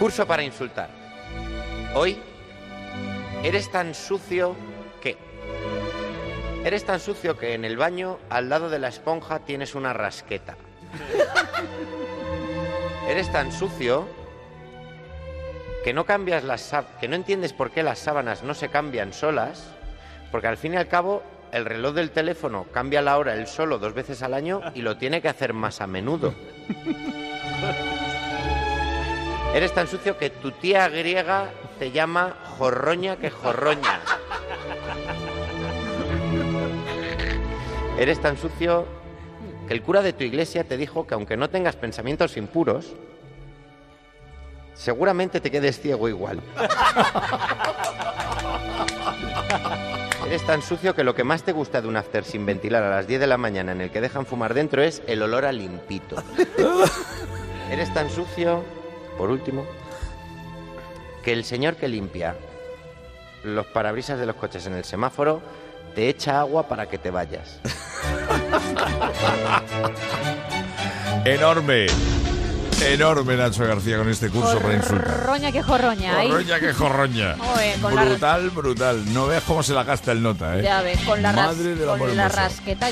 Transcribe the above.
Curso para insultar. Hoy eres tan sucio que... Eres tan sucio que en el baño, al lado de la esponja, tienes una rasqueta. Eres tan sucio que no cambias las que no entiendes por qué las sábanas no se cambian solas, porque al fin y al cabo el reloj del teléfono cambia la hora él solo dos veces al año y lo tiene que hacer más a menudo. Eres tan sucio que tu tía griega te llama jorroña que jorroña. Eres tan sucio que el cura de tu iglesia te dijo que aunque no tengas pensamientos impuros, seguramente te quedes ciego igual. Eres tan sucio que lo que más te gusta de un after sin ventilar a las 10 de la mañana en el que dejan fumar dentro es el olor a limpito. Eres tan sucio, por último, que el señor que limpia los parabrisas de los coches en el semáforo te echa agua para que te vayas. Enorme. Enorme Nacho García con este curso para insultar. Jorroña que jorroña. ahí. Jorroña que jorroña. La- brutal, brutal. No veas cómo se la gasta el nota, ¿eh? Ya ves, con la, ras- Madre del amor con la rasqueta ya